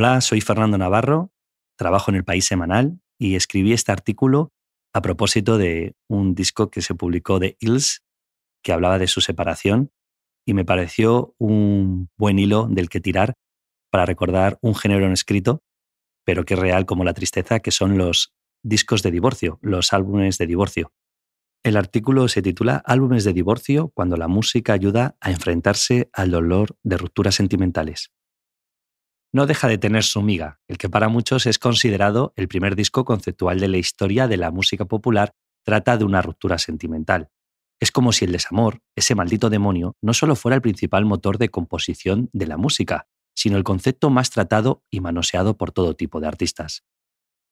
Hola, soy Fernando Navarro, trabajo en el País Semanal y escribí este artículo a propósito de un disco que se publicó de Hills que hablaba de su separación y me pareció un buen hilo del que tirar para recordar un género no escrito, pero que es real como la tristeza, que son los discos de divorcio, los álbumes de divorcio. El artículo se titula Álbumes de divorcio cuando la música ayuda a enfrentarse al dolor de rupturas sentimentales no deja de tener su miga, el que para muchos es considerado el primer disco conceptual de la historia de la música popular, trata de una ruptura sentimental. Es como si el desamor, ese maldito demonio, no solo fuera el principal motor de composición de la música, sino el concepto más tratado y manoseado por todo tipo de artistas.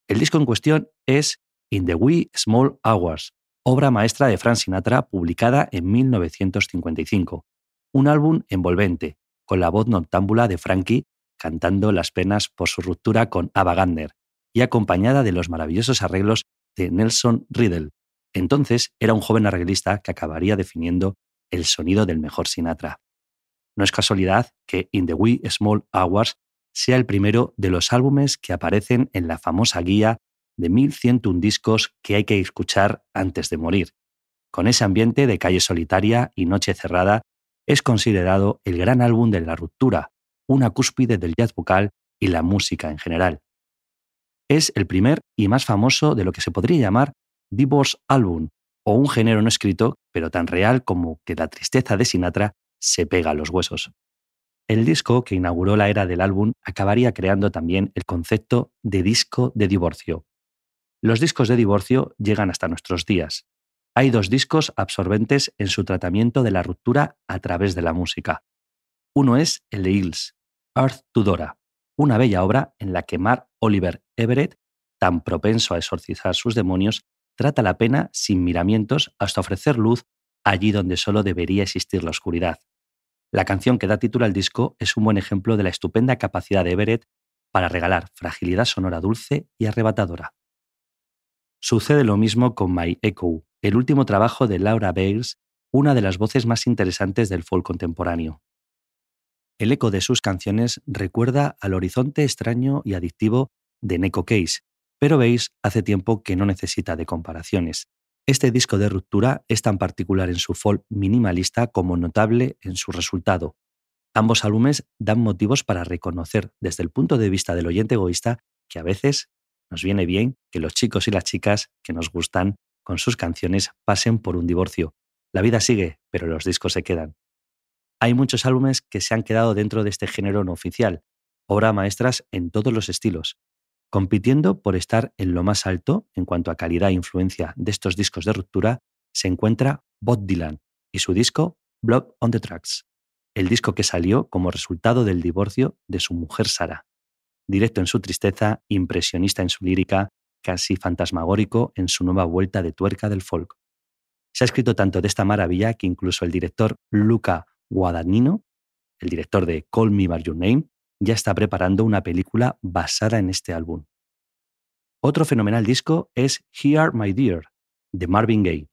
El disco en cuestión es In the Wee Small Hours, obra maestra de Frank Sinatra publicada en 1955, un álbum envolvente, con la voz noctámbula de Frankie cantando las penas por su ruptura con Ava Gardner y acompañada de los maravillosos arreglos de Nelson Riddle. Entonces era un joven arreglista que acabaría definiendo el sonido del mejor Sinatra. No es casualidad que In the Wee Small Hours sea el primero de los álbumes que aparecen en la famosa guía de 1101 discos que hay que escuchar antes de morir. Con ese ambiente de calle solitaria y noche cerrada, es considerado el gran álbum de la ruptura, una cúspide del jazz vocal y la música en general. Es el primer y más famoso de lo que se podría llamar divorce album, o un género no escrito, pero tan real como que la tristeza de Sinatra se pega a los huesos. El disco que inauguró la era del álbum acabaría creando también el concepto de disco de divorcio. Los discos de divorcio llegan hasta nuestros días. Hay dos discos absorbentes en su tratamiento de la ruptura a través de la música. Uno es el de Hills, Earth Tudora, una bella obra en la que Mark Oliver Everett, tan propenso a exorcizar sus demonios, trata la pena sin miramientos hasta ofrecer luz allí donde solo debería existir la oscuridad. La canción que da título al disco es un buen ejemplo de la estupenda capacidad de Everett para regalar fragilidad sonora dulce y arrebatadora. Sucede lo mismo con My Echo, el último trabajo de Laura Bales, una de las voces más interesantes del folk contemporáneo. El eco de sus canciones recuerda al horizonte extraño y adictivo de Neko Case, pero veis, hace tiempo que no necesita de comparaciones. Este disco de ruptura es tan particular en su folk minimalista como notable en su resultado. Ambos álbumes dan motivos para reconocer desde el punto de vista del oyente egoísta que a veces nos viene bien que los chicos y las chicas que nos gustan con sus canciones pasen por un divorcio. La vida sigue, pero los discos se quedan hay muchos álbumes que se han quedado dentro de este género no oficial, obras maestras en todos los estilos, compitiendo por estar en lo más alto en cuanto a calidad e influencia de estos discos de ruptura, se encuentra Bob Dylan y su disco Blood on the Tracks, el disco que salió como resultado del divorcio de su mujer Sara. Directo en su tristeza, impresionista en su lírica, casi fantasmagórico en su nueva vuelta de tuerca del folk. Se ha escrito tanto de esta maravilla que incluso el director Luca Guadagnino, el director de Call Me By Your Name, ya está preparando una película basada en este álbum. Otro fenomenal disco es Here My Dear, de Marvin Gaye.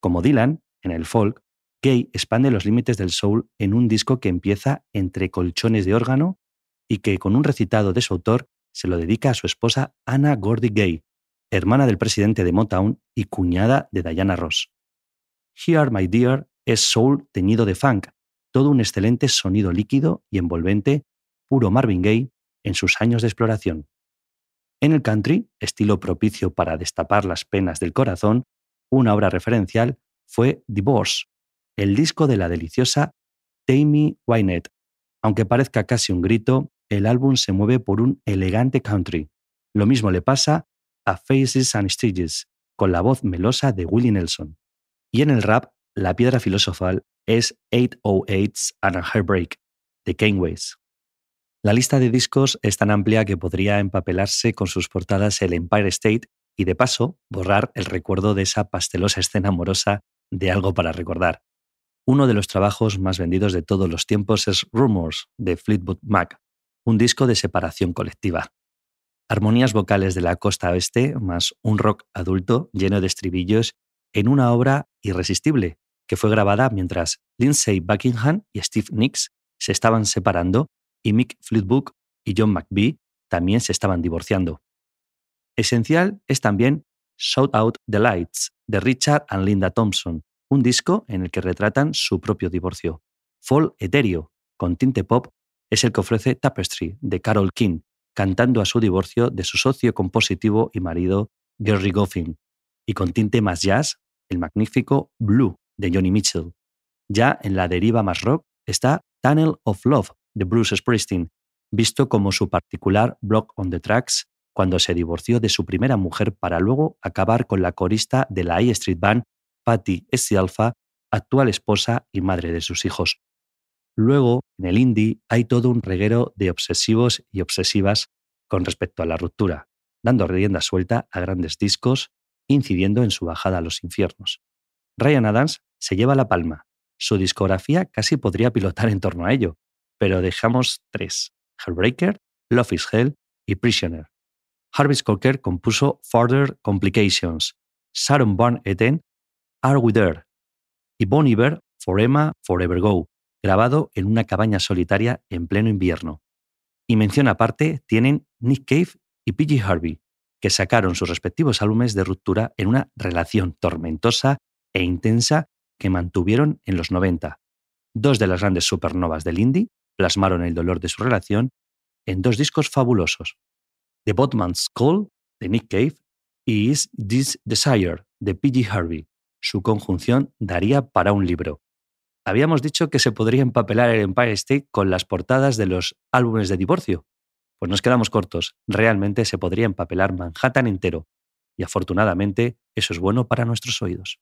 Como Dylan, en el folk, Gaye expande los límites del soul en un disco que empieza entre colchones de órgano y que con un recitado de su autor se lo dedica a su esposa Anna Gordy Gay, hermana del presidente de Motown y cuñada de Diana Ross. Here My Dear es soul teñido de funk, todo un excelente sonido líquido y envolvente, puro Marvin Gaye en sus años de exploración. En el country, estilo propicio para destapar las penas del corazón, una obra referencial fue Divorce, el disco de la deliciosa Tammy Wynette. Aunque parezca casi un grito, el álbum se mueve por un elegante country. Lo mismo le pasa a Faces and Stages, con la voz melosa de Willie Nelson. Y en el rap, la piedra filosofal es 808s and a Heartbreak, de Kane West. La lista de discos es tan amplia que podría empapelarse con sus portadas el Empire State y de paso borrar el recuerdo de esa pastelosa escena amorosa de algo para recordar. Uno de los trabajos más vendidos de todos los tiempos es Rumors de Fleetwood Mac, un disco de separación colectiva. Armonías vocales de la costa oeste más un rock adulto lleno de estribillos en una obra irresistible que fue grabada mientras Lindsay Buckingham y Steve Nicks se estaban separando y Mick Fleetwood y John McVie también se estaban divorciando. Esencial es también Shout Out the Lights de Richard and Linda Thompson, un disco en el que retratan su propio divorcio. Fall Etéreo, con tinte pop, es el que ofrece Tapestry de Carol King, cantando a su divorcio de su socio compositivo y marido Gary Goffin, y con tinte más jazz, el magnífico Blue de Johnny Mitchell. Ya en la deriva más rock está Tunnel of Love de Bruce Springsteen, visto como su particular block on the tracks cuando se divorció de su primera mujer para luego acabar con la corista de la A Street Band, Patty Alpha, actual esposa y madre de sus hijos. Luego, en el indie hay todo un reguero de obsesivos y obsesivas con respecto a la ruptura, dando rienda suelta a grandes discos, incidiendo en su bajada a los infiernos. Ryan Adams se lleva la palma. Su discografía casi podría pilotar en torno a ello, pero dejamos tres: Hellbreaker, Love is Hell y Prisoner. Harvey Cocker compuso Further Complications, Sharon Barn Eten, Are We There? y Bon Iver, For Emma, Forever Go, grabado en una cabaña solitaria en pleno invierno. Y mención aparte tienen Nick Cave y PG Harvey, que sacaron sus respectivos álbumes de ruptura en una relación tormentosa e intensa que mantuvieron en los 90. Dos de las grandes supernovas del indie plasmaron el dolor de su relación en dos discos fabulosos, The Botman's Call de Nick Cave y Is This Desire de PG Harvey. Su conjunción daría para un libro. Habíamos dicho que se podría empapelar el Empire State con las portadas de los álbumes de divorcio. Pues nos quedamos cortos. Realmente se podría empapelar Manhattan entero. Y afortunadamente eso es bueno para nuestros oídos.